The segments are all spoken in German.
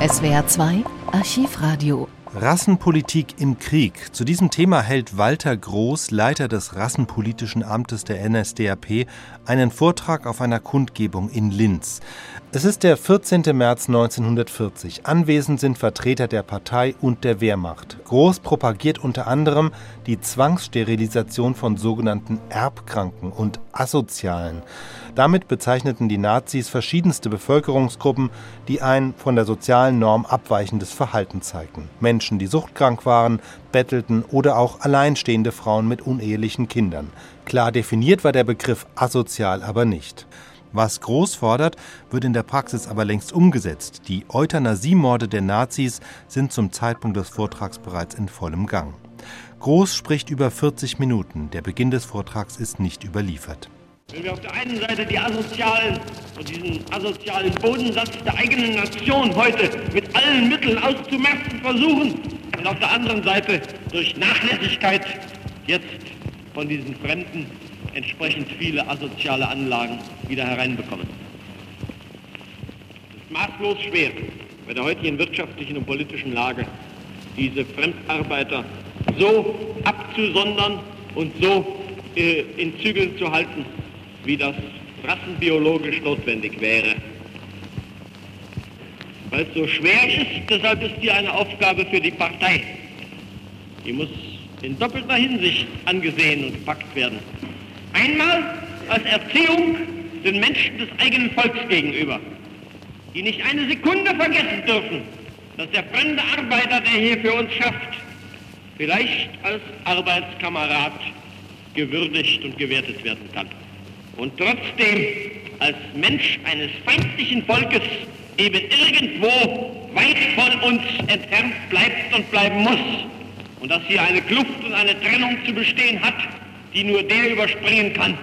SWR 2 Archivradio Rassenpolitik im Krieg. Zu diesem Thema hält Walter Groß, Leiter des Rassenpolitischen Amtes der NSDAP, einen Vortrag auf einer Kundgebung in Linz. Es ist der 14. März 1940. Anwesend sind Vertreter der Partei und der Wehrmacht. Groß propagiert unter anderem die Zwangssterilisation von sogenannten Erbkranken und Asozialen. Damit bezeichneten die Nazis verschiedenste Bevölkerungsgruppen, die ein von der sozialen Norm abweichendes Verhalten zeigten. Menschen, die suchtkrank waren, bettelten oder auch alleinstehende Frauen mit unehelichen Kindern. Klar definiert war der Begriff asozial aber nicht. Was Groß fordert, wird in der Praxis aber längst umgesetzt. Die Euthanasiemorde der Nazis sind zum Zeitpunkt des Vortrags bereits in vollem Gang. Groß spricht über 40 Minuten. Der Beginn des Vortrags ist nicht überliefert. Wenn wir auf der einen Seite die asozialen und diesen asozialen Bodensatz der eigenen Nation heute mit allen Mitteln auszumerzen versuchen und auf der anderen Seite durch Nachlässigkeit jetzt von diesen Fremden entsprechend viele asoziale Anlagen wieder hereinbekommen. Es ist maßlos schwer, bei der heutigen wirtschaftlichen und politischen Lage diese Fremdarbeiter so abzusondern und so äh, in Zügeln zu halten, wie das rassenbiologisch notwendig wäre. Weil es so schwer ist, deshalb ist hier eine Aufgabe für die Partei. Die muss in doppelter Hinsicht angesehen und gepackt werden. Einmal als Erziehung den Menschen des eigenen Volks gegenüber, die nicht eine Sekunde vergessen dürfen, dass der fremde Arbeiter, der hier für uns schafft, vielleicht als Arbeitskamerad gewürdigt und gewertet werden kann. Und trotzdem als Mensch eines feindlichen Volkes eben irgendwo weit von uns entfernt bleibt und bleiben muss. Und dass hier eine Kluft und eine Trennung zu bestehen hat, die nur der überspringen kann,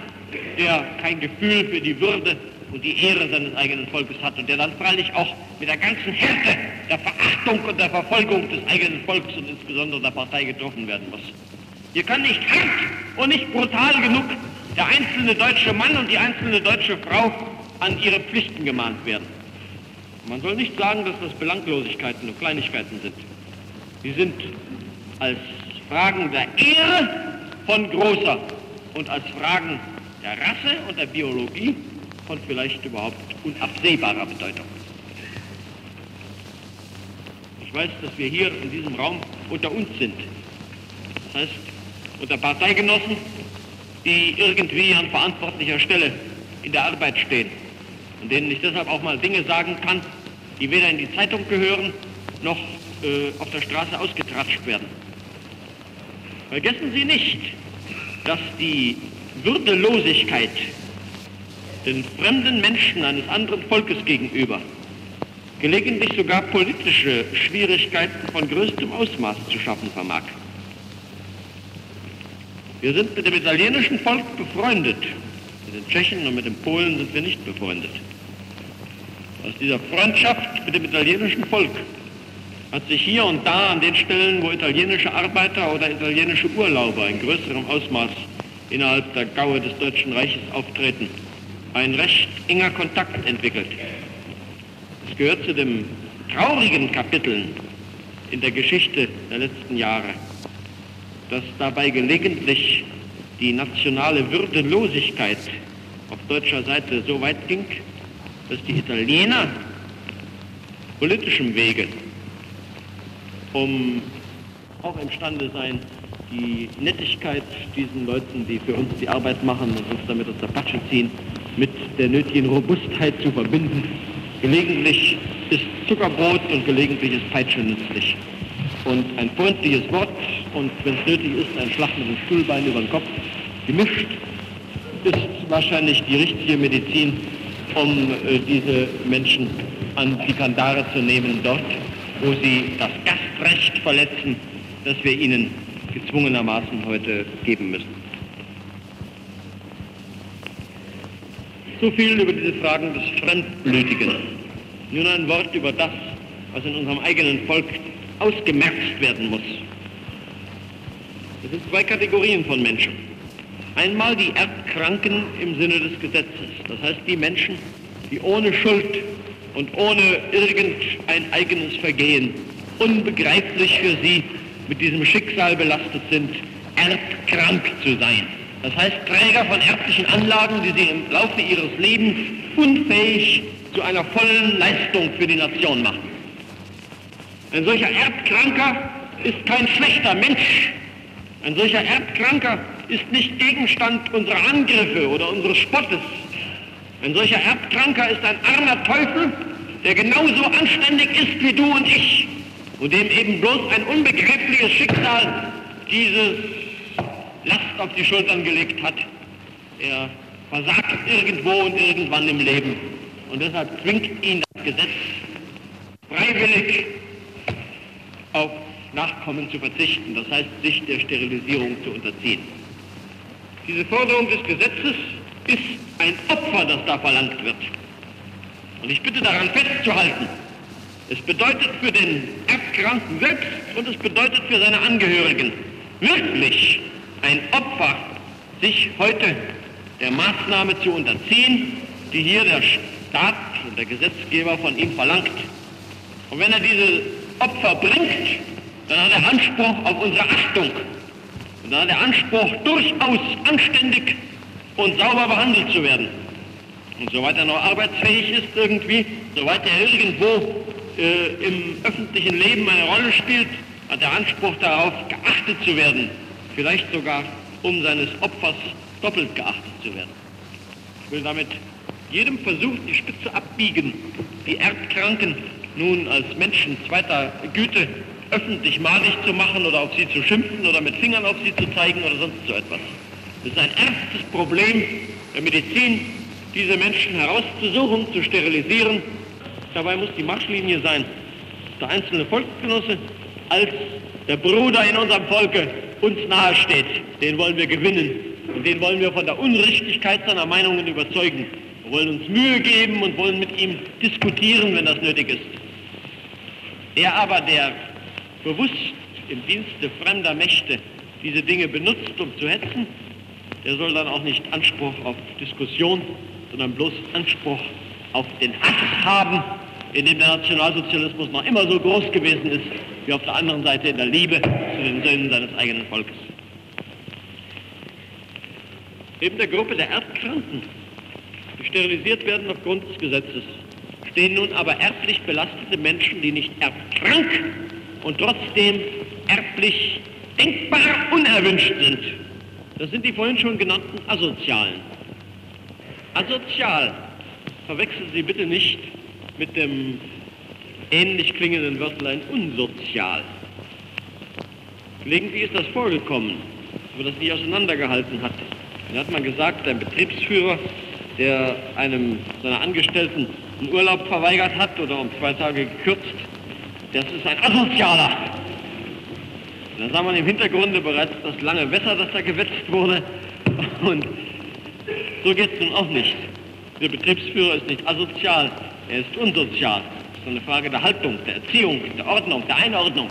der kein Gefühl für die Würde und die Ehre seines eigenen Volkes hat und der dann freilich auch mit der ganzen Härte der Verachtung und der Verfolgung des eigenen Volkes und insbesondere der Partei getroffen werden muss. Hier kann nicht hart und nicht brutal genug der einzelne deutsche Mann und die einzelne deutsche Frau an ihre Pflichten gemahnt werden. Man soll nicht sagen, dass das Belanglosigkeiten und Kleinigkeiten sind. Sie sind als Fragen der Ehre von großer und als Fragen der Rasse und der Biologie von vielleicht überhaupt unabsehbarer Bedeutung. Ich weiß, dass wir hier in diesem Raum unter uns sind. Das heißt, unter Parteigenossen, die irgendwie an verantwortlicher Stelle in der Arbeit stehen und denen ich deshalb auch mal Dinge sagen kann, die weder in die Zeitung gehören noch äh, auf der Straße ausgetratscht werden. Vergessen Sie nicht, dass die Würdelosigkeit den fremden Menschen eines anderen Volkes gegenüber gelegentlich sogar politische Schwierigkeiten von größtem Ausmaß zu schaffen vermag. Wir sind mit dem italienischen Volk befreundet. Mit den Tschechen und mit den Polen sind wir nicht befreundet. Aus dieser Freundschaft mit dem italienischen Volk hat sich hier und da an den Stellen, wo italienische Arbeiter oder italienische Urlauber in größerem Ausmaß innerhalb der Gaue des Deutschen Reiches auftreten, ein recht enger Kontakt entwickelt. Es gehört zu den traurigen Kapiteln in der Geschichte der letzten Jahre, dass dabei gelegentlich die nationale Würdelosigkeit auf deutscher Seite so weit ging, dass die Italiener politischem Wege um auch imstande sein, die Nettigkeit diesen Leuten, die für uns die Arbeit machen und uns damit aus der Patsche ziehen, mit der nötigen Robustheit zu verbinden. Gelegentlich ist Zuckerbrot und gelegentlich ist Peitsche nützlich. Und ein freundliches Wort und wenn es nötig ist, ein Schlag mit dem Stuhlbein über den Kopf gemischt, ist wahrscheinlich die richtige Medizin, um äh, diese Menschen an die Kandare zu nehmen dort, wo sie das Gastrecht verletzen, das wir ihnen gezwungenermaßen heute geben müssen. So viel über diese Fragen des Fremdblütigen. Nun ein Wort über das, was in unserem eigenen Volk ausgemerzt werden muss. Es sind zwei Kategorien von Menschen. Einmal die Erbkranken im Sinne des Gesetzes, das heißt die Menschen, die ohne Schuld und ohne irgendein eigenes Vergehen unbegreiflich für sie mit diesem Schicksal belastet sind, erbkrank zu sein. Das heißt, Träger von erblichen Anlagen, die sie im Laufe ihres Lebens unfähig zu einer vollen Leistung für die Nation machen. Ein solcher Erbkranker ist kein schlechter Mensch. Ein solcher Erbkranker ist nicht Gegenstand unserer Angriffe oder unseres Spottes. Ein solcher Erbkranker ist ein armer Teufel, der genauso anständig ist wie du und ich und dem eben bloß ein unbegreifliches Schicksal dieses Last auf die Schultern gelegt hat. Er versagt irgendwo und irgendwann im Leben und deshalb zwingt ihn das Gesetz freiwillig auf Nachkommen zu verzichten, das heißt sich der Sterilisierung zu unterziehen. Diese Forderung des Gesetzes ist ein Opfer, das da verlangt wird. Und ich bitte daran festzuhalten, es bedeutet für den Erbkranken selbst und es bedeutet für seine Angehörigen wirklich ein Opfer, sich heute der Maßnahme zu unterziehen, die hier der Staat und der Gesetzgeber von ihm verlangt. Und wenn er diese Opfer bringt, dann hat er Anspruch auf unsere Achtung. Und dann hat er Anspruch, durchaus anständig und sauber behandelt zu werden. Und soweit er noch arbeitsfähig ist irgendwie, soweit er irgendwo äh, im öffentlichen Leben eine Rolle spielt, hat er Anspruch darauf, geachtet zu werden. Vielleicht sogar um seines Opfers doppelt geachtet zu werden. Ich will damit jedem Versuch die Spitze abbiegen, die Erbkranken nun als Menschen zweiter Güte öffentlich malig zu machen oder auf sie zu schimpfen oder mit Fingern auf sie zu zeigen oder sonst so etwas. Es ist ein ernstes Problem der Medizin, diese Menschen herauszusuchen, zu sterilisieren. Dabei muss die Marschlinie sein, der einzelne Volksgenosse als der Bruder in unserem Volke uns nahesteht. Den wollen wir gewinnen und den wollen wir von der Unrichtigkeit seiner Meinungen überzeugen. Wir wollen uns Mühe geben und wollen mit ihm diskutieren, wenn das nötig ist. Der aber, der bewusst im Dienste fremder Mächte diese Dinge benutzt, um zu hetzen, der soll dann auch nicht Anspruch auf Diskussion, sondern bloß Anspruch auf den Hass haben, in dem der Nationalsozialismus noch immer so groß gewesen ist, wie auf der anderen Seite in der Liebe zu den Söhnen seines eigenen Volkes. Neben der Gruppe der Erbkranken, die sterilisiert werden aufgrund des Gesetzes, stehen nun aber erblich belastete Menschen, die nicht erbkrank und trotzdem erblich denkbar unerwünscht sind. Das sind die vorhin schon genannten Asozialen. Asozial verwechseln Sie bitte nicht mit dem ähnlich klingenden Wörtlein unsozial. Gelegentlich ist das vorgekommen, aber das nie auseinandergehalten hat. Da hat man gesagt, ein Betriebsführer, der einem seiner Angestellten einen Urlaub verweigert hat oder um zwei Tage gekürzt, das ist ein Asozialer. Da sah man im Hintergrunde bereits das lange Wasser, das da gewetzt wurde. Und so geht es nun auch nicht. Der Betriebsführer ist nicht asozial, er ist unsozial. Das ist eine Frage der Haltung, der Erziehung, der Ordnung, der Einordnung.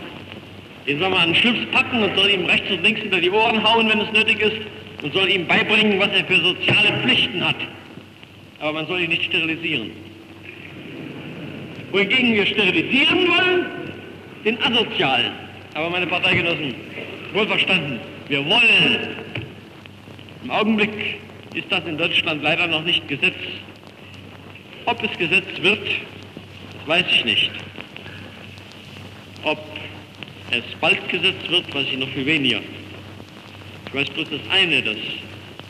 Den soll man an den Schlips packen und soll ihm rechts und links hinter die Ohren hauen, wenn es nötig ist, und soll ihm beibringen, was er für soziale Pflichten hat. Aber man soll ihn nicht sterilisieren wohingegen wir sterilisieren wollen, den Asozialen. Aber meine Parteigenossen, wohlverstanden, wir wollen. Im Augenblick ist das in Deutschland leider noch nicht Gesetz. Ob es Gesetz wird, das weiß ich nicht. Ob es bald Gesetz wird, weiß ich noch viel weniger. Ich weiß bloß das eine, dass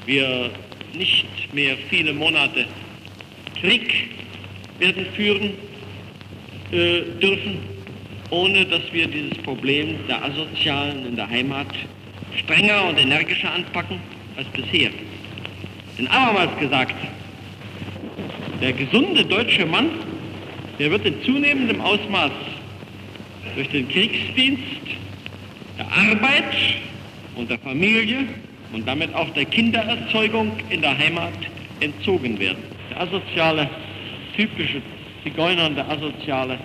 wir nicht mehr viele Monate Krieg werden führen, äh, dürfen, ohne dass wir dieses Problem der Asozialen in der Heimat strenger und energischer anpacken als bisher. Denn abermals gesagt, der gesunde deutsche Mann, der wird in zunehmendem Ausmaß durch den Kriegsdienst, der Arbeit und der Familie und damit auch der Kindererzeugung in der Heimat entzogen werden. Der asoziale, typische Zigeuner und der Asoziale,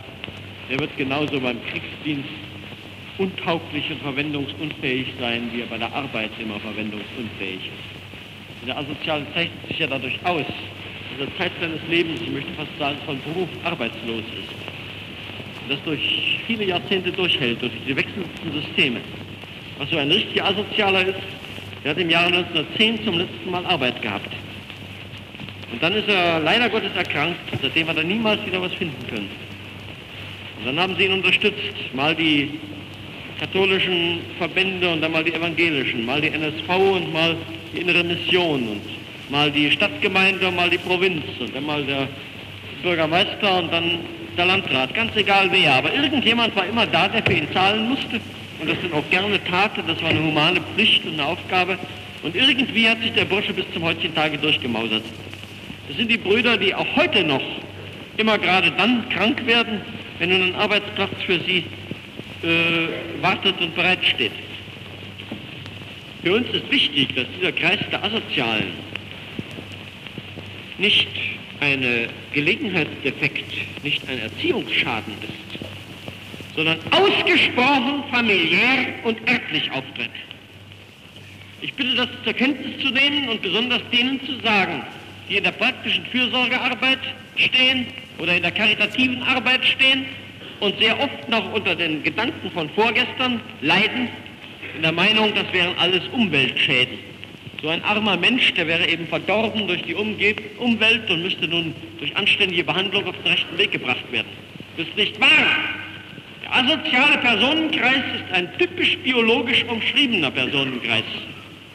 der wird genauso beim Kriegsdienst untauglich und verwendungsunfähig sein, wie er bei der Arbeit immer verwendungsunfähig ist. Der Asoziale zeichnet sich ja dadurch aus, dieser Zeit seines Lebens, ich möchte fast sagen, von Beruf arbeitslos ist. Und das durch viele Jahrzehnte durchhält, durch die wechselnden Systeme. Was so ein richtiger Asozialer ist, der hat im Jahre 1910 zum letzten Mal Arbeit gehabt. Und dann ist er leider Gottes erkrankt, seitdem hat er niemals wieder was finden können. Und dann haben sie ihn unterstützt, mal die katholischen Verbände und dann mal die evangelischen, mal die NSV und mal die innere Mission und mal die Stadtgemeinde und mal die Provinz und dann mal der Bürgermeister und dann der Landrat, ganz egal wer. Aber irgendjemand war immer da, der für ihn zahlen musste und das dann auch gerne tat. Das war eine humane Pflicht und eine Aufgabe. Und irgendwie hat sich der Bursche bis zum heutigen Tage durchgemausert. Das sind die Brüder, die auch heute noch immer gerade dann krank werden, wenn ein Arbeitsplatz für sie äh, wartet und bereitsteht. Für uns ist wichtig, dass dieser Kreis der Asozialen nicht ein Gelegenheitsdefekt, nicht ein Erziehungsschaden ist, sondern ausgesprochen familiär und örtlich auftritt. Ich bitte das zur Kenntnis zu nehmen und besonders denen zu sagen, die in der praktischen Fürsorgearbeit stehen oder in der karitativen Arbeit stehen und sehr oft noch unter den Gedanken von vorgestern leiden, in der Meinung, das wären alles Umweltschäden. So ein armer Mensch, der wäre eben verdorben durch die Umwelt und müsste nun durch anständige Behandlung auf den rechten Weg gebracht werden. Das ist nicht wahr. Der asoziale Personenkreis ist ein typisch biologisch umschriebener Personenkreis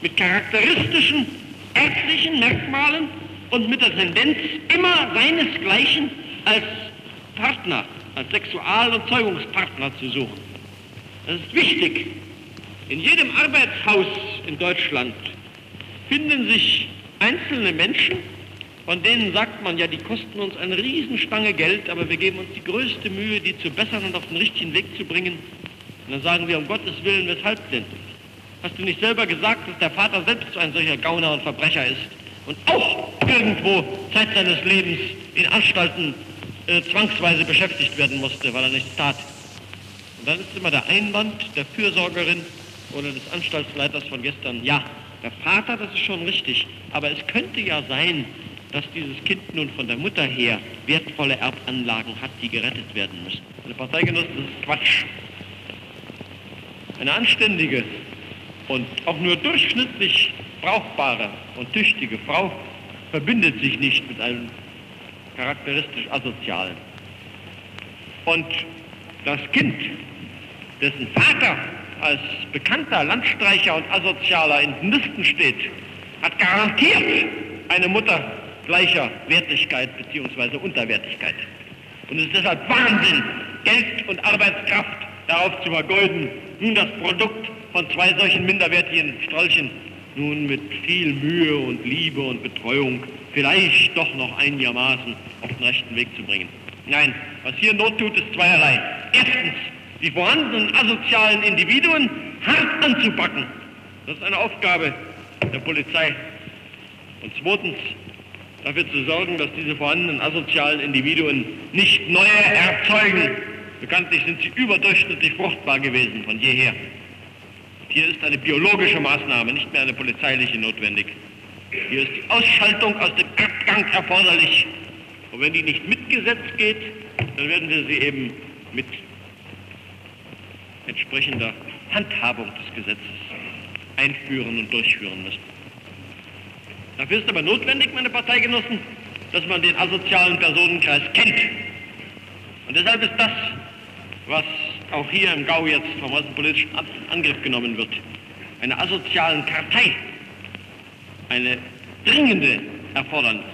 mit charakteristischen örtlichen Merkmalen und mit der Tendenz, immer seinesgleichen als Partner, als Sexual- und Zeugungspartner zu suchen. Das ist wichtig. In jedem Arbeitshaus in Deutschland finden sich einzelne Menschen, von denen sagt man ja, die kosten uns eine Riesenstange Geld, aber wir geben uns die größte Mühe, die zu bessern und auf den richtigen Weg zu bringen. Und dann sagen wir, um Gottes Willen, weshalb denn? Hast du nicht selber gesagt, dass der Vater selbst so ein solcher Gauner und Verbrecher ist und auch irgendwo Zeit seines Lebens in Anstalten äh, zwangsweise beschäftigt werden musste, weil er nichts tat? Und dann ist immer der Einwand der Fürsorgerin oder des Anstaltsleiters von gestern, ja, der Vater, das ist schon richtig, aber es könnte ja sein, dass dieses Kind nun von der Mutter her wertvolle Erbanlagen hat, die gerettet werden müssen. Eine Parteigenossen, das ist Quatsch. Eine anständige und auch nur durchschnittlich brauchbare und tüchtige Frau verbindet sich nicht mit einem charakteristisch asozialen. Und das Kind, dessen Vater als bekannter Landstreicher und Asozialer in den Listen steht, hat garantiert eine Mutter gleicher Wertigkeit bzw. Unterwertigkeit. Und es ist deshalb Wahnsinn, Geld und Arbeitskraft darauf zu vergeuden, nun das Produkt von zwei solchen minderwertigen Strolchen nun mit viel Mühe und Liebe und Betreuung vielleicht doch noch einigermaßen auf den rechten Weg zu bringen. Nein, was hier Not tut, ist zweierlei. Erstens, die vorhandenen asozialen Individuen hart anzupacken. Das ist eine Aufgabe der Polizei. Und zweitens, dafür zu sorgen, dass diese vorhandenen asozialen Individuen nicht neue erzeugen. Bekanntlich sind sie überdurchschnittlich fruchtbar gewesen von jeher. Hier ist eine biologische Maßnahme, nicht mehr eine polizeiliche notwendig. Hier ist die Ausschaltung aus dem Abgang erforderlich. Und wenn die nicht mit Gesetz geht, dann werden wir sie eben mit entsprechender Handhabung des Gesetzes einführen und durchführen müssen. Dafür ist aber notwendig, meine Parteigenossen, dass man den asozialen Personenkreis kennt. Und deshalb ist das, was auch hier im Gau jetzt vom außenpolitischen Angriff genommen wird, einer asozialen Kartei, eine dringende Erfordernis.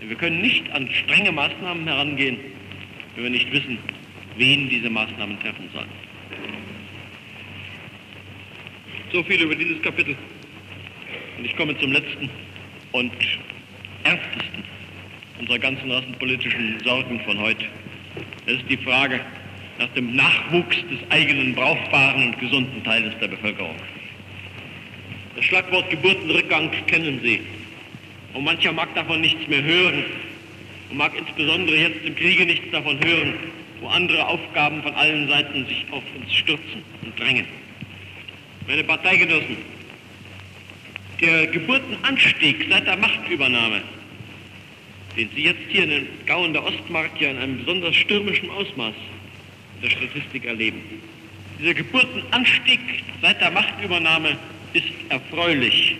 Wir können nicht an strenge Maßnahmen herangehen, wenn wir nicht wissen, wen diese Maßnahmen treffen sollen. So viel über dieses Kapitel. Und ich komme zum letzten und ernstesten unserer ganzen rassenpolitischen Sorgen von heute. Das ist die Frage nach dem Nachwuchs des eigenen brauchbaren und gesunden Teiles der Bevölkerung. Das Schlagwort Geburtenrückgang kennen Sie. Und mancher mag davon nichts mehr hören und mag insbesondere jetzt im Kriege nichts davon hören, wo andere Aufgaben von allen Seiten sich auf uns stürzen und drängen. Meine Parteigenossen, der Geburtenanstieg seit der Machtübernahme den Sie jetzt hier in den Gauen der Ostmark ja in einem besonders stürmischen Ausmaß der Statistik erleben. Dieser Geburtenanstieg seit der Machtübernahme ist erfreulich.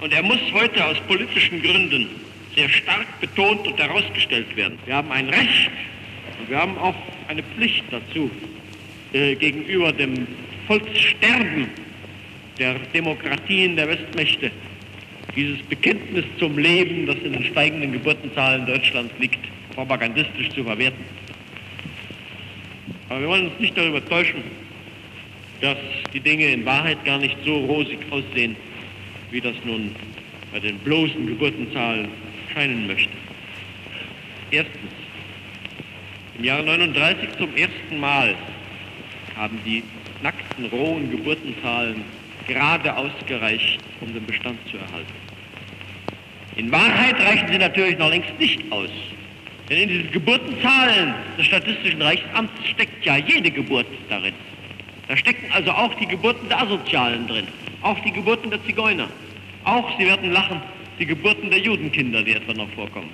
Und er muss heute aus politischen Gründen sehr stark betont und herausgestellt werden. Wir haben ein Recht und wir haben auch eine Pflicht dazu, äh, gegenüber dem Volkssterben der Demokratien der Westmächte, dieses Bekenntnis zum Leben, das in den steigenden Geburtenzahlen Deutschlands liegt, propagandistisch zu verwerten. Aber wir wollen uns nicht darüber täuschen, dass die Dinge in Wahrheit gar nicht so rosig aussehen, wie das nun bei den bloßen Geburtenzahlen scheinen möchte. Erstens, im Jahre 39 zum ersten Mal haben die nackten, rohen Geburtenzahlen gerade ausgereicht, um den Bestand zu erhalten. In Wahrheit reichen sie natürlich noch längst nicht aus. Denn in diesen Geburtenzahlen des Statistischen Reichsamts steckt ja jede Geburt darin. Da stecken also auch die Geburten der Asozialen drin, auch die Geburten der Zigeuner, auch, Sie werden lachen, die Geburten der Judenkinder, die etwa noch vorkommen.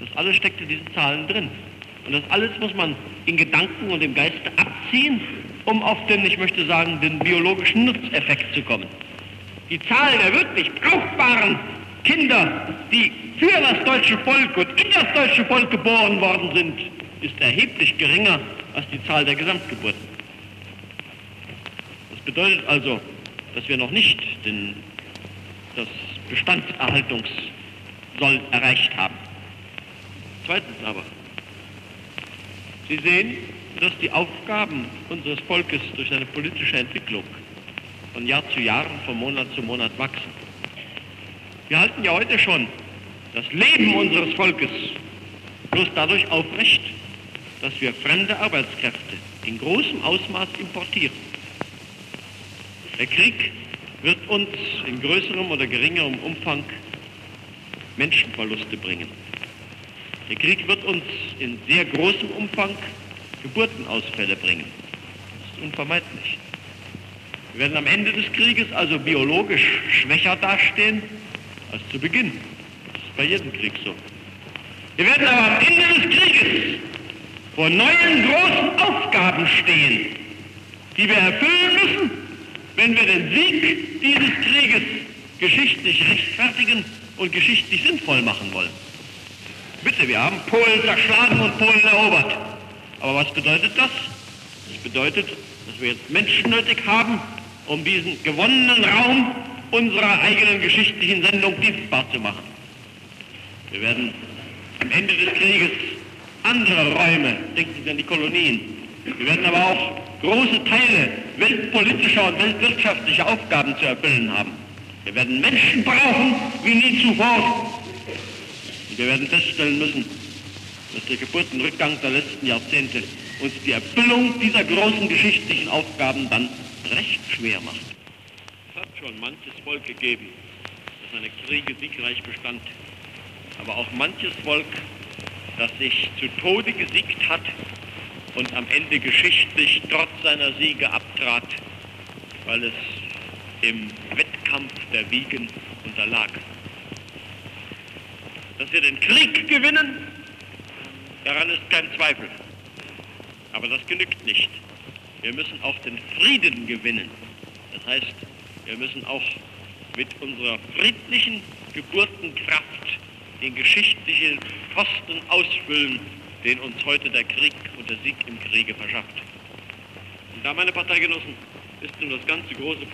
Das alles steckt in diesen Zahlen drin. Und das alles muss man in Gedanken und im Geiste abziehen, um auf den, ich möchte sagen, den biologischen Nutzeffekt zu kommen. Die Zahl der wirklich brauchbaren Kinder, die für das deutsche Volk und in das deutsche Volk geboren worden sind, ist erheblich geringer als die Zahl der Gesamtgeburten. Das bedeutet also, dass wir noch nicht den, das Bestandserhaltungssoll erreicht haben. Zweitens aber, Sie sehen, dass die Aufgaben unseres Volkes durch eine politische Entwicklung von Jahr zu Jahr, von Monat zu Monat wachsen. Wir halten ja heute schon das Leben unseres Volkes bloß dadurch aufrecht, dass wir fremde Arbeitskräfte in großem Ausmaß importieren. Der Krieg wird uns in größerem oder geringerem Umfang Menschenverluste bringen. Der Krieg wird uns in sehr großem Umfang Geburtenausfälle bringen. Das ist unvermeidlich. Wir werden am Ende des Krieges also biologisch schwächer dastehen als zu Beginn. Bei jedem Krieg so. Wir werden aber am Ende des Krieges vor neuen großen Aufgaben stehen, die wir erfüllen müssen, wenn wir den Sieg dieses Krieges geschichtlich rechtfertigen und geschichtlich sinnvoll machen wollen. Bitte, wir haben Polen zerschlagen und Polen erobert. Aber was bedeutet das? Das bedeutet, dass wir jetzt Menschen nötig haben, um diesen gewonnenen Raum unserer eigenen geschichtlichen Sendung dienstbar zu machen. Wir werden am Ende des Krieges andere Räume, denken Sie an die Kolonien, wir werden aber auch große Teile weltpolitischer und weltwirtschaftlicher Aufgaben zu erfüllen haben. Wir werden Menschen brauchen wie nie zuvor. Und wir werden feststellen müssen, dass der Geburtenrückgang der letzten Jahrzehnte uns die Erfüllung dieser großen geschichtlichen Aufgaben dann recht schwer macht. Es hat schon manches Volk gegeben, das seine Kriege siegreich bestand, aber auch manches Volk, das sich zu Tode gesiegt hat und am Ende geschichtlich trotz seiner Siege abtrat, weil es im Wettkampf der Wiegen unterlag. Dass wir den Krieg gewinnen, Daran ist kein Zweifel. Aber das genügt nicht. Wir müssen auch den Frieden gewinnen. Das heißt, wir müssen auch mit unserer friedlichen Geburtenkraft den geschichtlichen Posten ausfüllen, den uns heute der Krieg und der Sieg im Kriege verschafft. Und da, meine Parteigenossen, ist nun das ganze große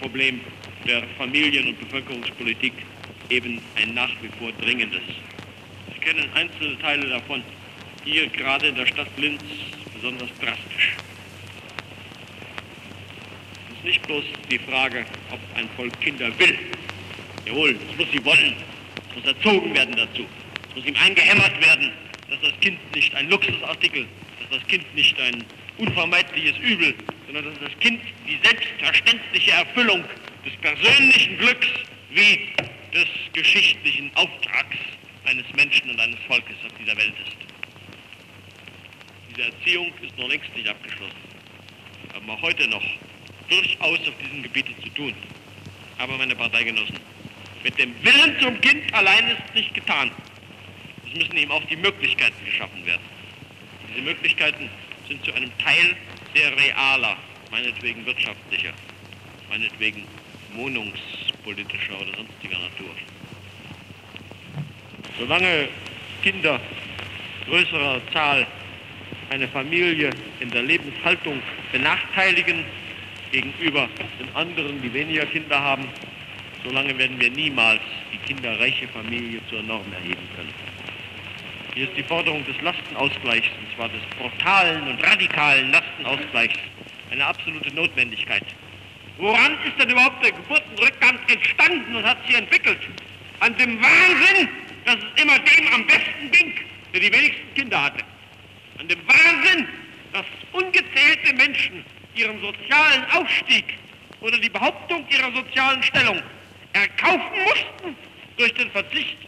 Problem der Familien- und Bevölkerungspolitik eben ein nach wie vor dringendes kennen einzelne Teile davon, hier gerade in der Stadt Linz besonders drastisch. Es ist nicht bloß die Frage, ob ein Volk Kinder will. Jawohl, es muss sie wollen. Muss erzogen werden dazu. Es muss ihm eingehämmert werden, dass das Kind nicht ein Luxusartikel, dass das Kind nicht ein unvermeidliches Übel, sondern dass das Kind die selbstverständliche Erfüllung des persönlichen Glücks wie des geschichtlichen Auftrags eines Menschen und eines Volkes auf dieser Welt ist. Diese Erziehung ist noch längst nicht abgeschlossen. Wir haben auch heute noch durchaus auf diesem Gebiet zu tun. Aber, meine Parteigenossen, Mit dem Willen zum Kind allein ist nicht getan. Es müssen ihm auch die Möglichkeiten geschaffen werden. Diese Möglichkeiten sind zu einem Teil sehr realer, meinetwegen wirtschaftlicher, meinetwegen wohnungspolitischer oder sonstiger Natur. Solange Kinder größerer Zahl eine Familie in der Lebenshaltung benachteiligen gegenüber den anderen, die weniger Kinder haben, solange werden wir niemals die kinderreiche Familie zur Norm erheben können. Hier ist die Forderung des Lastenausgleichs, und zwar des brutalen und radikalen Lastenausgleichs, eine absolute Notwendigkeit. Woran ist denn überhaupt der Geburtenrückgang entstanden und hat sich entwickelt? An dem Wahnsinn, dass es immer dem am besten ging, der die wenigsten Kinder hatte. An dem Wahnsinn, dass ungezählte Menschen ihren sozialen Aufstieg oder die Behauptung ihrer sozialen Stellung erkaufen mussten durch den Verzicht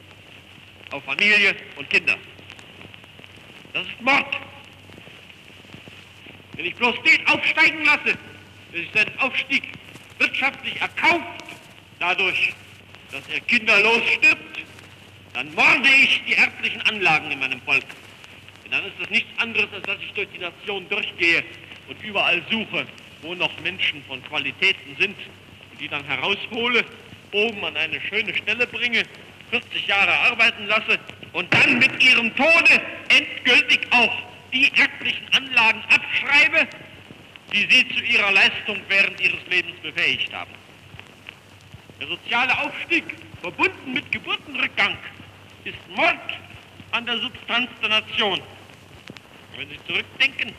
auf Familie und Kinder. Das ist Mord. Wenn ich bloß den aufsteigen lasse, sich seinen Aufstieg wirtschaftlich erkauft, dadurch, dass er kinderlos stirbt, dann morde ich die erblichen Anlagen in meinem Volk. Und dann ist das nichts anderes, als dass ich durch die Nation durchgehe und überall suche, wo noch Menschen von Qualitäten sind und die dann heraushole, oben an eine schöne Stelle bringe, 40 Jahre arbeiten lasse und dann mit ihrem Tode endgültig auch die erblichen Anlagen abschreibe, die sie zu ihrer Leistung während ihres Lebens befähigt haben. Der soziale Aufstieg, verbunden mit Geburtenrückgang, ist Mord an der Substanz der Nation. wenn Sie zurückdenken,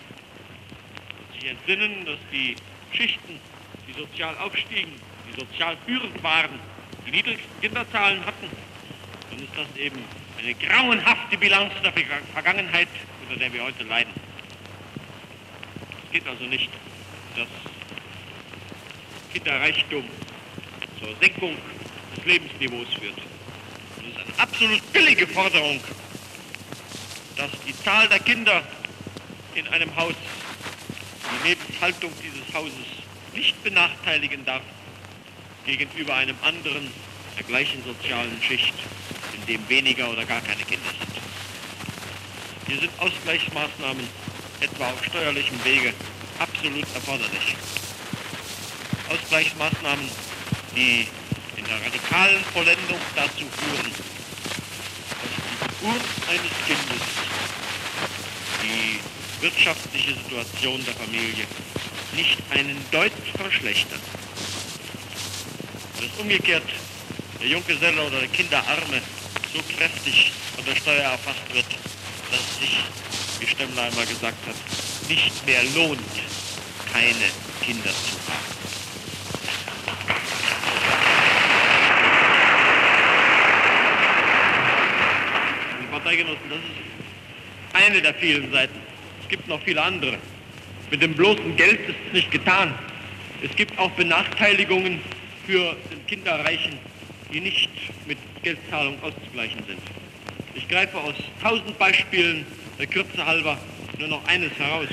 sich entsinnen, dass die Schichten, die sozial aufstiegen, die sozial führend waren, die niedrigsten Kinderzahlen hatten, dann ist das eben eine grauenhafte Bilanz der Vergangenheit, unter der wir heute leiden. Es geht also nicht, dass Kinderreichtum zur Senkung des Lebensniveaus führt. Es ist eine absolut billige Forderung, dass die Zahl der Kinder in einem Haus die Lebenshaltung dieses Hauses nicht benachteiligen darf gegenüber einem anderen der gleichen sozialen Schicht, in dem weniger oder gar keine Kinder sind. Hier sind Ausgleichsmaßnahmen, etwa auf steuerlichem Wege, absolut erforderlich. Ausgleichsmaßnahmen, die in der radikalen Vollendung dazu führen, dass die Geburt eines Kindes die wirtschaftliche Situation der Familie nicht einen Deut verschlechtert. Dass umgekehrt der Junggeselle oder der Kinderarme so kräftig von der Steuer erfasst wird, dass es sich, wie Stemmler einmal gesagt hat, nicht mehr lohnt, keine Kinder zu haben. Parteigenossen, das ist eine der vielen Seiten. Es gibt noch viele andere. Mit dem bloßen Geld ist es nicht getan. Es gibt auch Benachteiligungen für den Kinderreichen, die nicht mit Geldzahlung auszugleichen sind. Ich greife aus tausend Beispielen der Kürze halber nur noch eines heraus.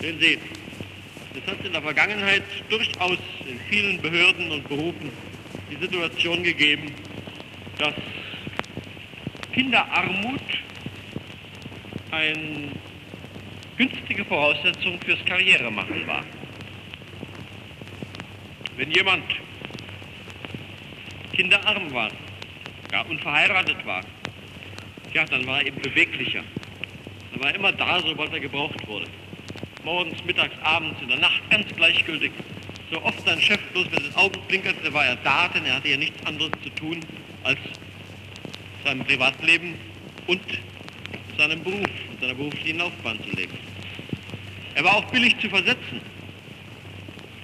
Sehen Sie, es hat in der Vergangenheit durchaus in vielen Behörden und Berufen die Situation gegeben, dass Kinderarmut eine günstige Voraussetzung fürs Karrieremachen war. Wenn jemand kinderarm war, gar unverheiratet war, ja, dann war er eben beweglicher. Er war immer da, sobald er gebraucht wurde. Morgens, mittags, abends, in der Nacht ganz gleichgültig. So oft sein Chef bloß mit den Augen blinkerte, war er da, denn er hatte ja nichts anderes zu tun, als seinem Privatleben und seinem Beruf und seiner beruflichen Laufbahn zu leben. Er war auch billig zu versetzen,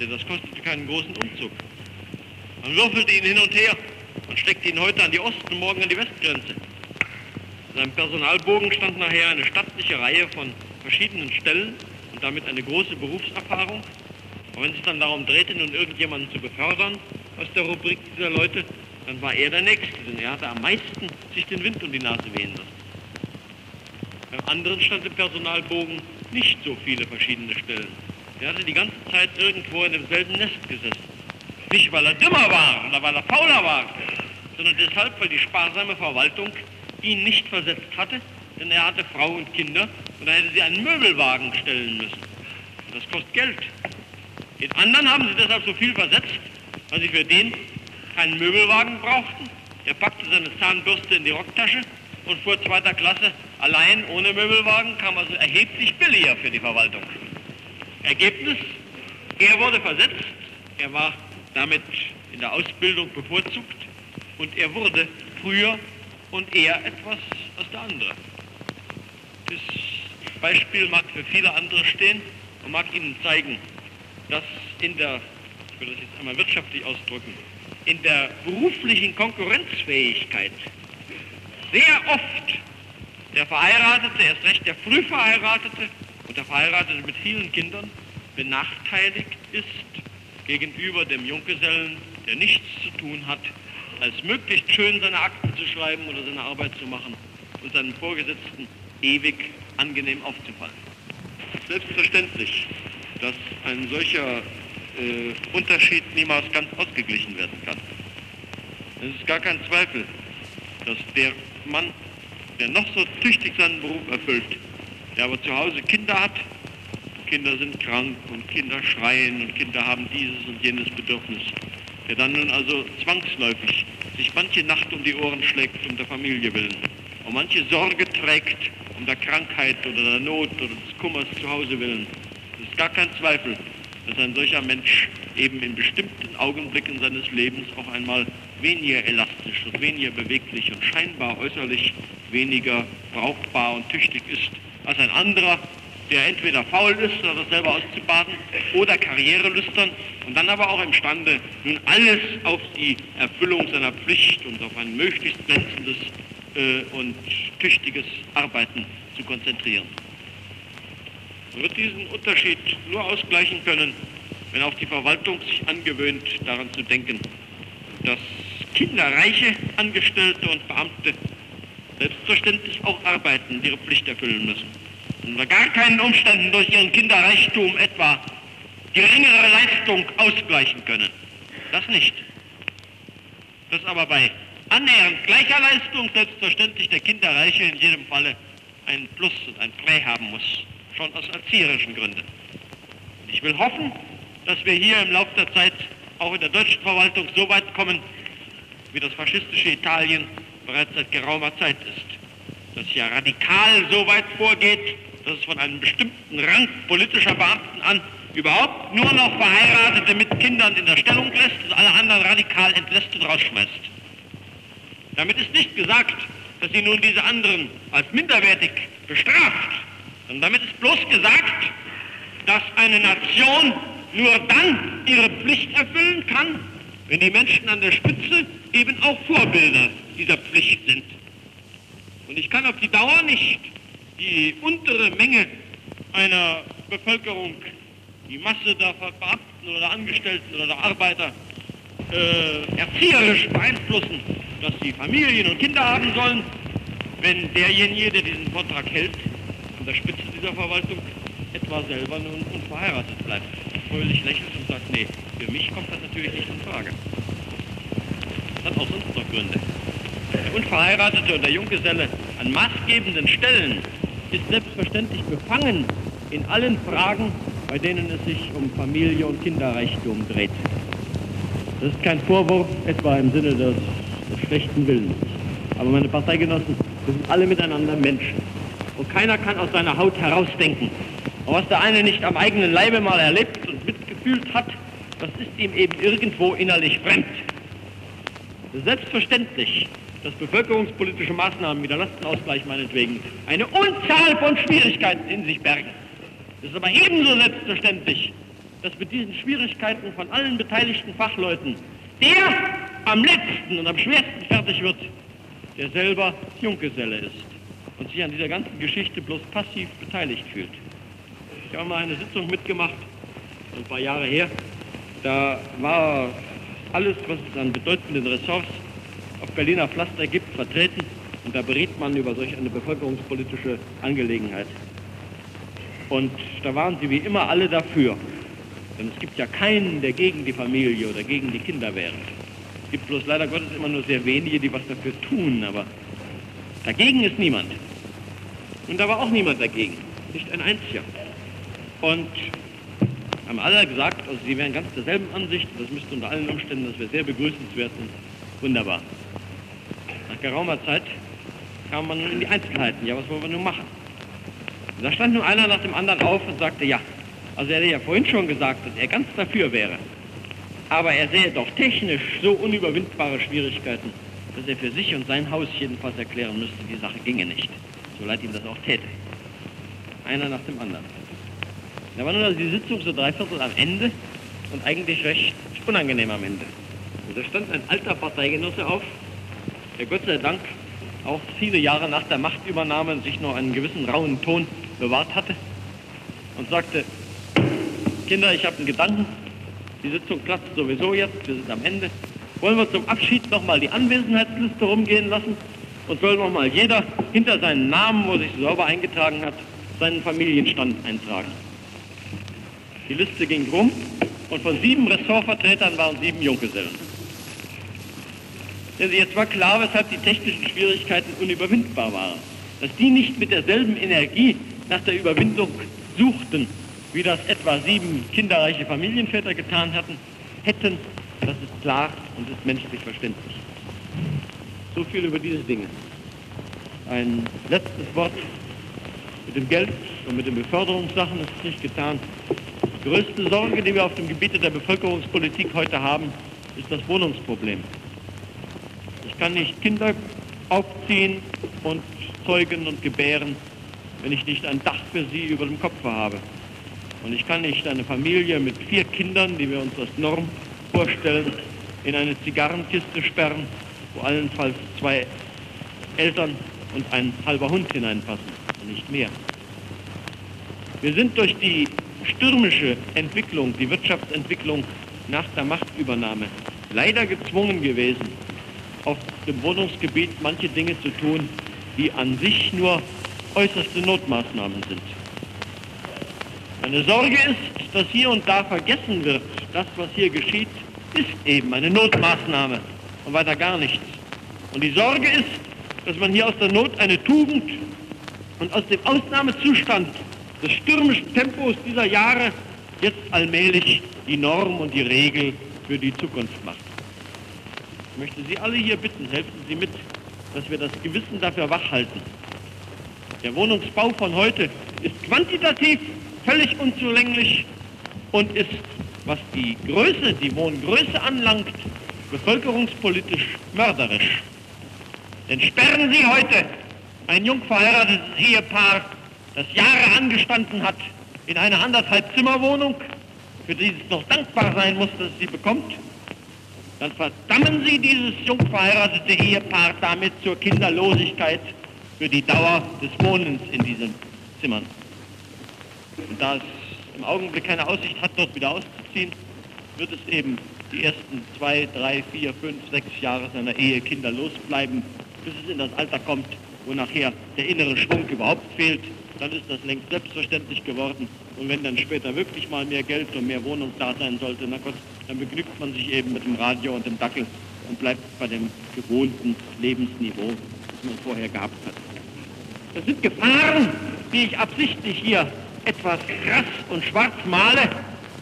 denn das kostete keinen großen Umzug. Man würfelte ihn hin und her und steckte ihn heute an die Ost- und morgen an die Westgrenze. In seinem Personalbogen stand nachher eine stattliche Reihe von verschiedenen Stellen und damit eine große Berufserfahrung. Und wenn es dann darum drehte, nun irgendjemanden zu befördern aus der Rubrik dieser Leute, dann war er der Nächste, denn er hatte am meisten sich den Wind um die Nase wehen lassen. Beim anderen stand im Personalbogen nicht so viele verschiedene Stellen. Er hatte die ganze Zeit irgendwo in demselben Nest gesessen. Nicht, weil er dümmer war oder weil er fauler war, sondern deshalb, weil die sparsame Verwaltung ihn nicht versetzt hatte, denn er hatte Frau und Kinder und da hätte sie einen Möbelwagen stellen müssen. Und das kostet Geld. Den anderen haben sie deshalb so viel versetzt, weil sie für den keinen Möbelwagen brauchten. Er packte seine Zahnbürste in die Rocktasche und fuhr zweiter Klasse allein ohne Möbelwagen, kam also erheblich billiger für die Verwaltung. Ergebnis, er wurde versetzt, er war damit in der Ausbildung bevorzugt. Und er wurde früher und er etwas als der andere. Das Beispiel mag für viele andere stehen und mag Ihnen zeigen, dass in der, ich will das jetzt einmal wirtschaftlich ausdrücken, in der beruflichen Konkurrenzfähigkeit sehr oft der Verheiratete, erst recht der früh Verheiratete und der Verheiratete mit vielen Kindern benachteiligt ist gegenüber dem Junggesellen, der nichts zu tun hat, als möglichst schön seine Akten zu schreiben oder seine Arbeit zu machen und seinen Vorgesetzten ewig angenehm aufzufallen. Selbstverständlich, dass ein solcher äh, Unterschied niemals ganz ausgeglichen werden kann. Es ist gar kein Zweifel, dass der Mann, der noch so tüchtig seinen Beruf erfüllt, der aber zu Hause Kinder hat, Kinder sind krank und Kinder schreien und Kinder haben dieses und jenes Bedürfnis, der dann nun also zwangsläufig sich manche Nacht um die Ohren schlägt um der Familie willen und manche Sorge trägt um der Krankheit oder der Not oder des Kummers zu Hause willen. Es ist gar kein Zweifel, dass ein solcher Mensch eben in bestimmten Augenblicken seines Lebens auch einmal weniger elastisch und weniger beweglich und scheinbar äußerlich weniger brauchbar und tüchtig ist als ein anderer, der entweder faul ist, oder das selber auszubaden, oder karrierelüstern und dann aber auch imstande, nun alles auf die Erfüllung seiner Pflicht und auf ein möglichst glänzendes äh, und tüchtiges Arbeiten zu konzentrieren. Man wird diesen Unterschied nur ausgleichen können, wenn auch die Verwaltung sich angewöhnt, daran zu denken, dass kinderreiche Angestellte und Beamte selbstverständlich auch arbeiten und ihre Pflicht erfüllen müssen. Und unter gar keinen Umständen durch ihren Kinderreichtum etwa geringere Leistung ausgleichen können. Das nicht. Dass aber bei annähernd gleicher Leistung selbstverständlich der Kinderreiche in jedem Falle ein Plus und ein Prä haben muss schon aus erzieherischen Gründen. Ich will hoffen, dass wir hier im Laufe der Zeit auch in der deutschen Verwaltung so weit kommen, wie das faschistische Italien bereits seit geraumer Zeit ist. Dass hier radikal so weit vorgeht, dass es von einem bestimmten Rang politischer Beamten an überhaupt nur noch Verheiratete mit Kindern in der Stellung lässt und alle anderen radikal entlässt und rausschmeißt. Damit ist nicht gesagt, dass sie nun diese anderen als minderwertig bestraft. Und damit ist bloß gesagt, dass eine Nation nur dann ihre Pflicht erfüllen kann, wenn die Menschen an der Spitze eben auch Vorbilder dieser Pflicht sind. Und ich kann auf die Dauer nicht die untere Menge einer Bevölkerung, die Masse der Beamten oder Angestellten oder der Arbeiter äh, erzieherisch beeinflussen, dass sie Familien und Kinder haben sollen, wenn derjenige, der diesen Vortrag hält, an der Spitze dieser Verwaltung etwa selber nun unverheiratet bleibt, fröhlich lächelt und sagt, nee, für mich kommt das natürlich nicht in Frage. Das hat auch sonst noch Gründe. Der Unverheiratete und der Junggeselle an maßgebenden Stellen ist selbstverständlich befangen in allen Fragen, bei denen es sich um Familie und Kinderreichtum dreht. Das ist kein Vorwurf, etwa im Sinne des, des schlechten Willens. Aber meine Parteigenossen, wir sind alle miteinander Menschen. Und keiner kann aus seiner Haut herausdenken. Und was der eine nicht am eigenen Leibe mal erlebt und mitgefühlt hat, das ist ihm eben irgendwo innerlich fremd. Selbstverständlich, dass bevölkerungspolitische Maßnahmen wie der Lastenausgleich meinetwegen eine Unzahl von Schwierigkeiten in sich bergen. Es ist aber ebenso selbstverständlich, dass mit diesen Schwierigkeiten von allen beteiligten Fachleuten der am letzten und am schwersten fertig wird, der selber Junggeselle ist und sich an dieser ganzen Geschichte bloß passiv beteiligt fühlt. Ich habe mal eine Sitzung mitgemacht, ein paar Jahre her. Da war alles, was es an bedeutenden Ressorts auf Berliner Pflaster gibt, vertreten. Und da beriet man über solch eine bevölkerungspolitische Angelegenheit. Und da waren sie wie immer alle dafür, Denn es gibt ja keinen, der gegen die Familie oder gegen die Kinder wäre. Es gibt bloß leider Gottes immer nur sehr wenige, die was dafür tun, aber dagegen ist niemand. Und da war auch niemand dagegen, nicht ein einziger. Und haben alle gesagt, also sie wären ganz derselben Ansicht, das müsste unter allen Umständen, das wäre sehr begrüßenswert und wunderbar. Nach geraumer Zeit kam man in die Einzelheiten, ja, was wollen wir nun machen? Und da stand nun einer nach dem anderen auf und sagte, ja, also er hätte ja vorhin schon gesagt, dass er ganz dafür wäre. Aber er sähe doch technisch so unüberwindbare Schwierigkeiten, dass er für sich und sein Haus jedenfalls erklären müsste, die Sache ginge nicht. So leid ihm das auch täte. Einer nach dem anderen. Da war also die Sitzung so dreiviertel am Ende und eigentlich recht unangenehm am Ende. Und da stand ein alter Parteigenosse auf, der Gott sei Dank auch viele Jahre nach der Machtübernahme sich noch einen gewissen rauen Ton bewahrt hatte und sagte, Kinder, ich habe einen Gedanken, die Sitzung platzt sowieso jetzt, wir sind am Ende. Wollen wir zum Abschied nochmal die Anwesenheitsliste rumgehen lassen und soll nochmal jeder hinter seinen Namen, wo sich sauber eingetragen hat, seinen Familienstand eintragen. Die Liste ging rum und von sieben Ressortvertretern waren sieben Junggesellen. Denn jetzt war klar, weshalb die technischen Schwierigkeiten unüberwindbar waren. Dass die nicht mit derselben Energie nach der Überwindung suchten, wie das etwa sieben kinderreiche Familienväter getan hatten, hätten, das ist klar und ist menschlich verständlich. So viel über diese Dinge. Ein letztes Wort mit dem Geld und mit den Beförderungssachen ist nicht getan. Die größte Sorge, die wir auf dem Gebiet der Bevölkerungspolitik heute haben, ist das Wohnungsproblem. Ich kann nicht Kinder aufziehen und zeugen und gebären, wenn ich nicht ein Dach für sie über dem Kopf habe. Und ich kann nicht eine Familie mit vier Kindern, die wir uns als Norm vorstellen, in eine Zigarrenkiste sperren, wo allenfalls zwei Eltern und ein halber Hund hineinpassen und nicht mehr. Wir sind durch die stürmische Entwicklung, die Wirtschaftsentwicklung nach der Machtübernahme leider gezwungen gewesen, auf dem Wohnungsgebiet manche Dinge zu tun, die an sich nur äußerste Notmaßnahmen sind. Meine Sorge ist, dass hier und da vergessen wird, das, was hier geschieht, ist eben eine Notmaßnahme und weiter gar nichts. Und die Sorge ist, dass man hier aus der Not eine Tugend und aus dem Ausnahmezustand des stürmischen Tempos dieser Jahre jetzt allmählich die Norm und die Regel für die Zukunft macht. Ich möchte Sie alle hier bitten, helfen Sie mit, dass wir das Gewissen dafür wachhalten. Der Wohnungsbau von heute ist quantitativ völlig unzulänglich und ist, was die Größe, die Wohngröße anlangt, bevölkerungspolitisch mörderisch. Denn sperren Sie heute ein jung verheiratetes Ehepaar, das Jahre angestanden hat, in eine anderthalb Zimmerwohnung, für die es noch dankbar sein muss, dass es sie bekommt, dann verdammen Sie dieses jung verheiratete Ehepaar damit zur Kinderlosigkeit für die Dauer des Wohnens in diesen Zimmern. Und da es im Augenblick keine Aussicht hat, dort wieder auszuziehen, wird es eben die ersten zwei, drei, vier, fünf, sechs Jahre seiner Ehe kinderlos bleiben, bis es in das Alter kommt, wo nachher der innere Schwung überhaupt fehlt. Dann ist das längst selbstverständlich geworden. Und wenn dann später wirklich mal mehr Geld und mehr Wohnung da sein sollte, na Gott, dann begnügt man sich eben mit dem Radio und dem Dackel und bleibt bei dem gewohnten Lebensniveau, das man vorher gehabt hat. Das sind Gefahren, die ich absichtlich hier etwas krass und schwarz male,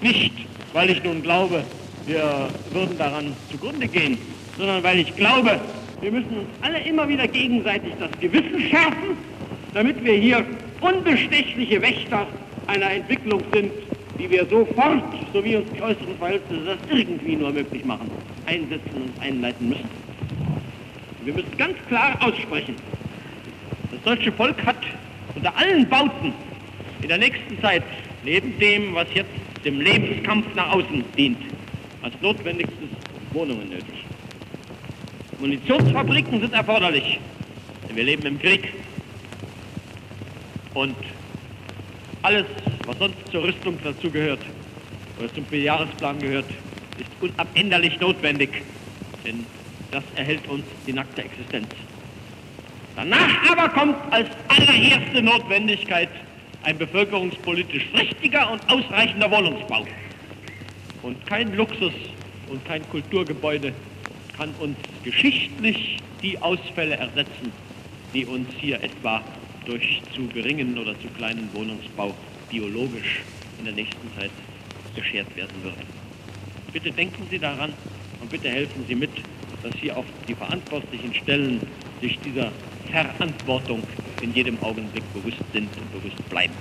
nicht weil ich nun glaube, wir würden daran zugrunde gehen, sondern weil ich glaube, wir müssen uns alle immer wieder gegenseitig das Gewissen schärfen, damit wir hier unbestechliche Wächter einer Entwicklung sind, die wir sofort, so wie uns die äußeren Verhältnisse das irgendwie nur möglich machen, einsetzen und einleiten müssen. Wir müssen ganz klar aussprechen, das deutsche Volk hat unter allen Bauten in der nächsten Zeit neben dem, was jetzt dem Lebenskampf nach außen dient, als notwendigstes Wohnungen nötig. Munitionsfabriken sind erforderlich, denn wir leben im Krieg. Und alles, was sonst zur Rüstung dazugehört oder zum Jahresplan gehört, ist unabänderlich notwendig, denn das erhält uns die nackte Existenz. Danach aber kommt als allererste Notwendigkeit ein bevölkerungspolitisch richtiger und ausreichender Wohnungsbau. Und kein Luxus und kein Kulturgebäude kann uns geschichtlich die Ausfälle ersetzen, die uns hier etwa durch zu geringen oder zu kleinen Wohnungsbau biologisch in der nächsten Zeit beschert werden wird. Bitte denken Sie daran und bitte helfen Sie mit, dass hier auch die verantwortlichen Stellen sich dieser Verantwortung in jedem Augenblick bewusst sind und bewusst bleiben.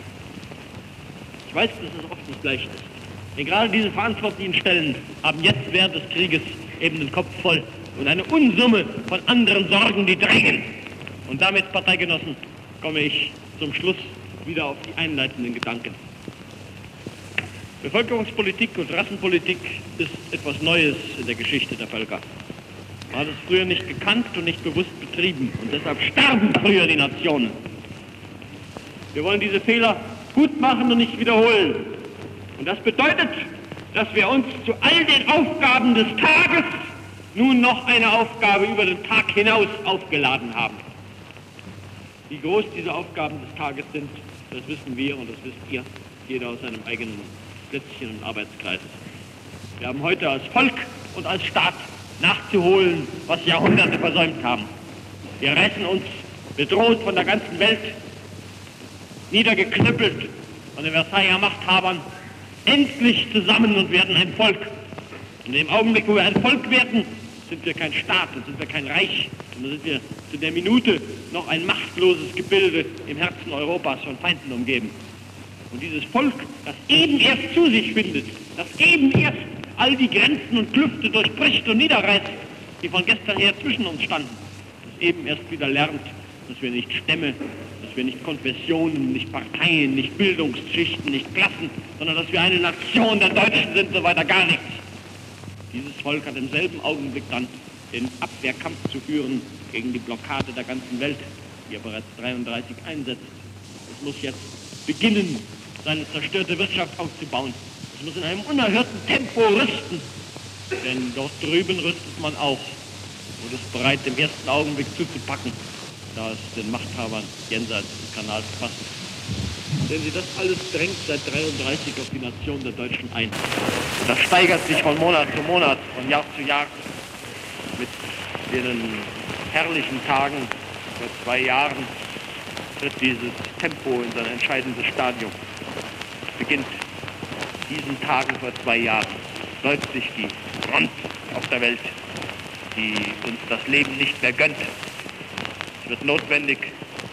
Ich weiß, dass es oft nicht leicht ist. Denn gerade diese verantwortlichen Stellen haben jetzt während des Krieges eben den Kopf voll und eine Unsumme von anderen Sorgen, die drängen. Und damit, Parteigenossen, komme ich zum Schluss wieder auf die einleitenden Gedanken. Bevölkerungspolitik und Rassenpolitik ist etwas Neues in der Geschichte der Völker. Man hat es früher nicht gekannt und nicht bewusst betrieben und deshalb starben früher die Nationen. Wir wollen diese Fehler gut machen und nicht wiederholen. Und das bedeutet, dass wir uns zu all den Aufgaben des Tages nun noch eine Aufgabe über den Tag hinaus aufgeladen haben. Wie groß diese Aufgaben des Tages sind, das wissen wir und das wisst ihr, jeder aus seinem eigenen Plätzchen und Arbeitskreis. Wir haben heute als Volk und als Staat nachzuholen, was Jahrhunderte versäumt haben. Wir reißen uns bedroht von der ganzen Welt, niedergeknüppelt von den Versailler Machthabern, endlich zusammen und werden ein Volk. Und im Augenblick, wo wir ein Volk werden, sind wir kein Staat, dann sind wir kein Reich, sondern sind wir zu der Minute noch ein machtloses Gebilde im Herzen Europas von Feinden umgeben. Und dieses Volk, das eben erst zu sich findet, das eben erst all die Grenzen und Klüfte durchbricht und niederreißt, die von gestern her zwischen uns standen, das eben erst wieder lernt, dass wir nicht Stämme, dass wir nicht Konfessionen, nicht Parteien, nicht Bildungsschichten, nicht Klassen, sondern dass wir eine Nation der Deutschen sind, so weiter gar nichts. Dieses Volk hat im selben Augenblick dann den Abwehrkampf zu führen gegen die Blockade der ganzen Welt, die er bereits 33 einsetzt. Es muss jetzt beginnen, seine zerstörte Wirtschaft aufzubauen. Es muss in einem unerhörten Tempo rüsten, denn dort drüben rüstet man auch und ist bereit, im ersten Augenblick zuzupacken, da es den Machthabern jenseits des Kanals passt. Sehen Sie, das alles drängt seit 33 auf die Nation der Deutschen ein. Und das steigert sich von Monat zu Monat, von Jahr zu Jahr mit den herrlichen Tagen vor zwei Jahren tritt dieses Tempo in sein entscheidendes Stadium. Es beginnt diesen Tagen vor zwei Jahren, läuft sich die Front auf der Welt, die uns das Leben nicht mehr gönnt. Es wird notwendig,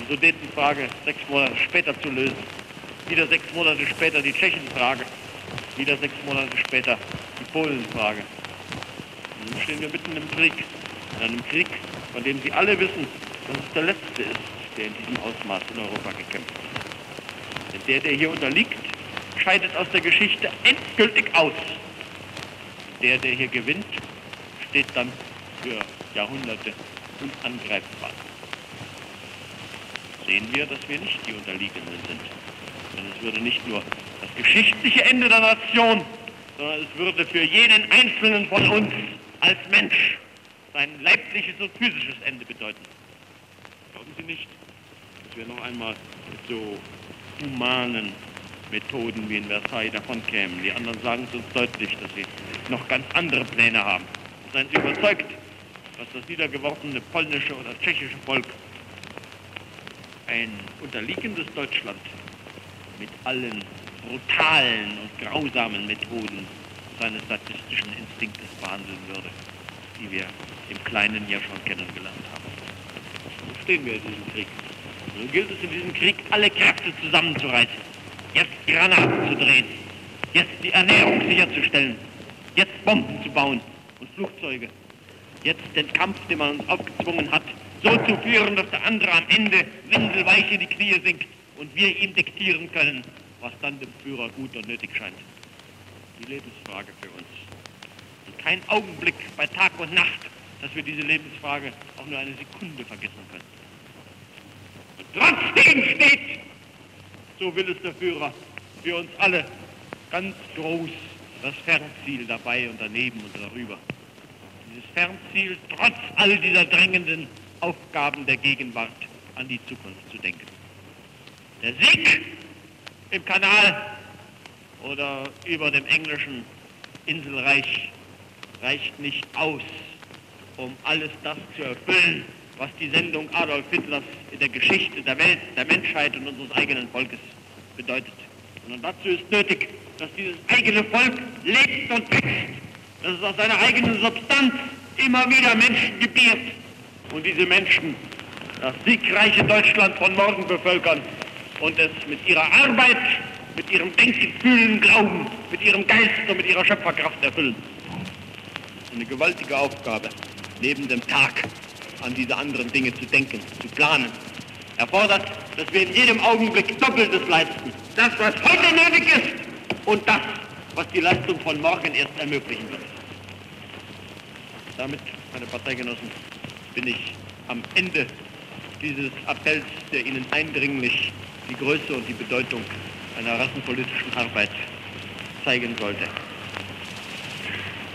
Sudetenfrage sechs Monate später zu lösen. Wieder sechs Monate später die Tschechenfrage. Wieder sechs Monate später die Polenfrage. Nun stehen wir mitten im Krieg. In einem Krieg, von dem Sie alle wissen, dass es der letzte ist, der in diesem Ausmaß in Europa gekämpft hat. Denn der, der hier unterliegt, scheidet aus der Geschichte endgültig aus. Der, der hier gewinnt, steht dann für Jahrhunderte unangreifbar. Sehen wir, dass wir nicht die Unterliegenden sind. Denn es würde nicht nur das geschichtliche Ende der Nation, sondern es würde für jeden Einzelnen von uns als Mensch sein leibliches und physisches Ende bedeuten. Glauben Sie nicht, dass wir noch einmal mit so humanen Methoden wie in Versailles davonkämen? Die anderen sagen es uns deutlich, dass sie noch ganz andere Pläne haben. Seien Sie überzeugt, dass das niedergewordene polnische oder tschechische Volk ein unterliegendes Deutschland mit allen brutalen und grausamen Methoden seines sadistischen Instinktes behandeln würde, die wir im Kleinen ja schon kennengelernt haben. Wo stehen wir in diesem Krieg? Nun gilt es in diesem Krieg, alle Kräfte zusammenzureißen. Jetzt Granaten zu drehen. Jetzt die Ernährung sicherzustellen. Jetzt Bomben zu bauen und Flugzeuge. Jetzt den Kampf, den man uns aufgezwungen hat, so zu führen, dass der andere am Ende windelweich in die Knie sinkt und wir ihm diktieren können, was dann dem Führer gut und nötig scheint. Die Lebensfrage für uns. Und kein Augenblick bei Tag und Nacht dass wir diese Lebensfrage auch nur eine Sekunde vergessen können. Und trotzdem steht, so will es der Führer, für uns alle ganz groß das Fernziel dabei und daneben und darüber. Dieses Fernziel, trotz all dieser drängenden Aufgaben der Gegenwart, an die Zukunft zu denken. Der Sieg im Kanal oder über dem englischen Inselreich reicht nicht aus, um alles das zu erfüllen, was die Sendung Adolf Hitlers in der Geschichte der Welt, der Menschheit und unseres eigenen Volkes bedeutet. Und dazu ist nötig, dass dieses eigene Volk lebt und wächst, dass es aus seiner eigenen Substanz immer wieder Menschen gebiert und diese Menschen das siegreiche Deutschland von morgen bevölkern und es mit ihrer Arbeit, mit ihrem Denken, Fühlen, Glauben, mit ihrem Geist und mit ihrer Schöpferkraft erfüllen. Eine gewaltige Aufgabe, neben dem Tag an diese anderen Dinge zu denken, zu planen, erfordert, dass wir in jedem Augenblick Doppeltes leisten. Das, was heute nötig ist und das, was die Leistung von morgen erst ermöglichen wird. Damit, meine Parteigenossen, bin ich am Ende dieses Appells, der Ihnen eindringlich die Größe und die Bedeutung einer rassenpolitischen Arbeit zeigen sollte.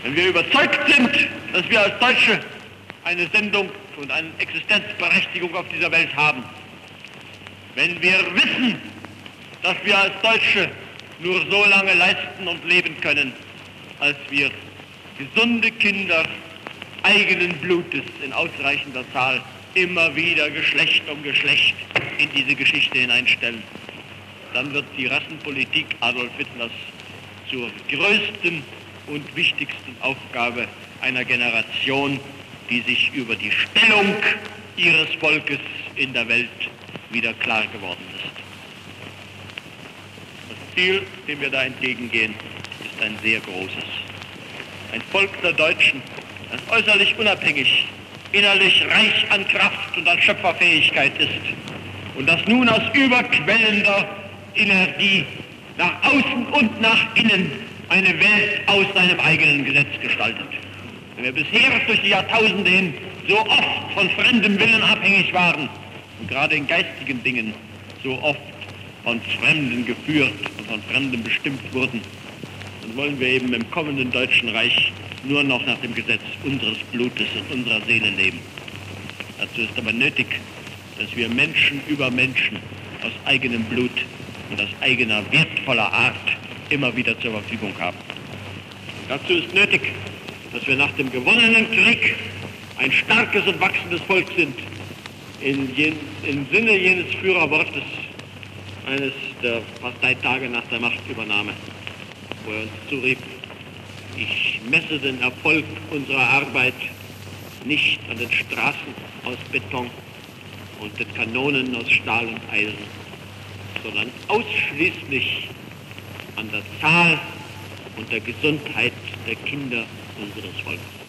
Wenn wir überzeugt sind, dass wir als Deutsche eine Sendung und eine Existenzberechtigung auf dieser Welt haben, wenn wir wissen, dass wir als Deutsche nur so lange leisten und leben können, als wir gesunde Kinder eigenen Blutes in ausreichender Zahl immer wieder Geschlecht um Geschlecht in diese Geschichte hineinstellen, dann wird die Rassenpolitik Adolf Hitlers zur größten und wichtigsten Aufgabe einer Generation, die sich über die Stellung ihres Volkes in der Welt wieder klar geworden ist. Das Ziel, dem wir da entgegengehen, ist ein sehr großes. Ein Volk der Deutschen, das äußerlich unabhängig innerlich reich an Kraft und an Schöpferfähigkeit ist und das nun aus überquellender Energie nach außen und nach innen eine Welt aus seinem eigenen Gesetz gestaltet. Wenn wir bisher durch die Jahrtausende hin so oft von fremdem Willen abhängig waren und gerade in geistigen Dingen so oft von Fremden geführt und von Fremden bestimmt wurden, dann wollen wir eben im kommenden Deutschen Reich nur noch nach dem Gesetz unseres Blutes und unserer Seele leben. Dazu ist aber nötig, dass wir Menschen über Menschen aus eigenem Blut und aus eigener wertvoller Art immer wieder zur Verfügung haben. Dazu ist nötig, dass wir nach dem gewonnenen Krieg ein starkes und wachsendes Volk sind, in jen, im Sinne jenes Führerwortes eines der Parteitage nach der Machtübernahme, wo er uns zurief, ich messe den Erfolg unserer Arbeit nicht an den Straßen aus Beton und den Kanonen aus Stahl und Eisen, sondern ausschließlich an der Zahl und der Gesundheit der Kinder unseres Volkes.